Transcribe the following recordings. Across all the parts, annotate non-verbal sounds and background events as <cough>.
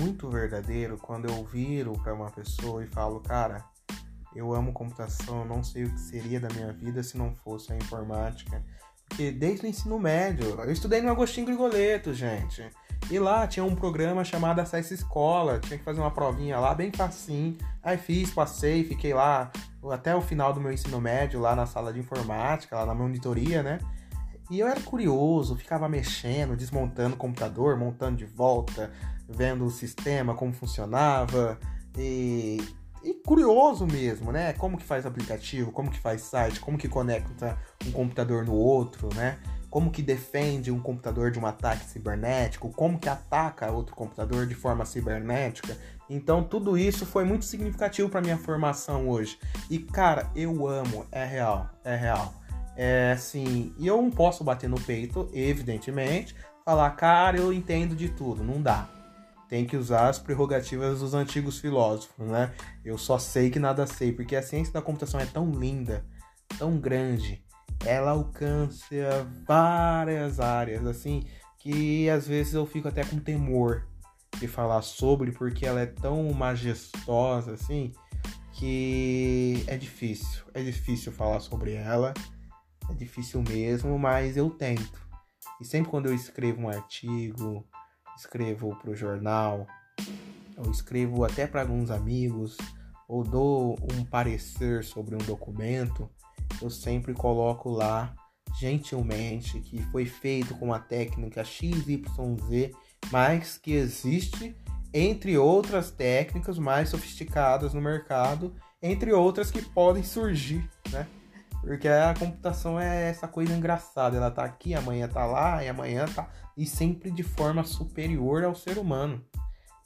muito verdadeiro quando eu viro para uma pessoa e falo, cara, eu amo computação, não sei o que seria da minha vida se não fosse a informática. Porque desde o ensino médio, eu estudei no Agostinho Grigoleto, gente. E lá tinha um programa chamado Acesso Escola, tinha que fazer uma provinha lá bem facinho. Aí fiz, passei, fiquei lá até o final do meu ensino médio, lá na sala de informática, lá na monitoria, né? E eu era curioso, ficava mexendo, desmontando o computador, montando de volta, vendo o sistema, como funcionava. E, e curioso mesmo, né? Como que faz aplicativo, como que faz site, como que conecta um computador no outro, né? como que defende um computador de um ataque cibernético, como que ataca outro computador de forma cibernética. Então tudo isso foi muito significativo para minha formação hoje. E cara, eu amo, é real, é real. É assim, e eu não posso bater no peito, evidentemente, falar, cara, eu entendo de tudo, não dá. Tem que usar as prerrogativas dos antigos filósofos, né? Eu só sei que nada sei, porque a ciência da computação é tão linda, tão grande, ela alcança várias áreas, assim, que às vezes eu fico até com temor de falar sobre, porque ela é tão majestosa, assim, que é difícil. É difícil falar sobre ela, é difícil mesmo, mas eu tento. E sempre quando eu escrevo um artigo, escrevo para o jornal, ou escrevo até para alguns amigos, ou dou um parecer sobre um documento, eu sempre coloco lá gentilmente que foi feito com a técnica XYZ, mas que existe entre outras técnicas mais sofisticadas no mercado, entre outras que podem surgir, né? Porque a computação é essa coisa engraçada, ela tá aqui, amanhã tá lá, e amanhã tá e sempre de forma superior ao ser humano.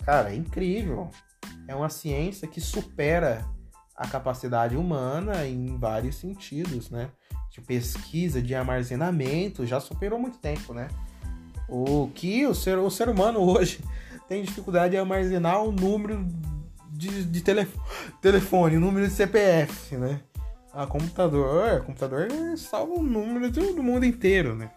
Cara, é incrível. É uma ciência que supera a capacidade humana em vários sentidos, né? De pesquisa, de armazenamento, já superou muito tempo, né? O que o ser, o ser humano <laughs> hoje tem dificuldade de armazenar o número de, de telefone, o número de CPF, né? A computador, computador salva o número do, do mundo inteiro, né?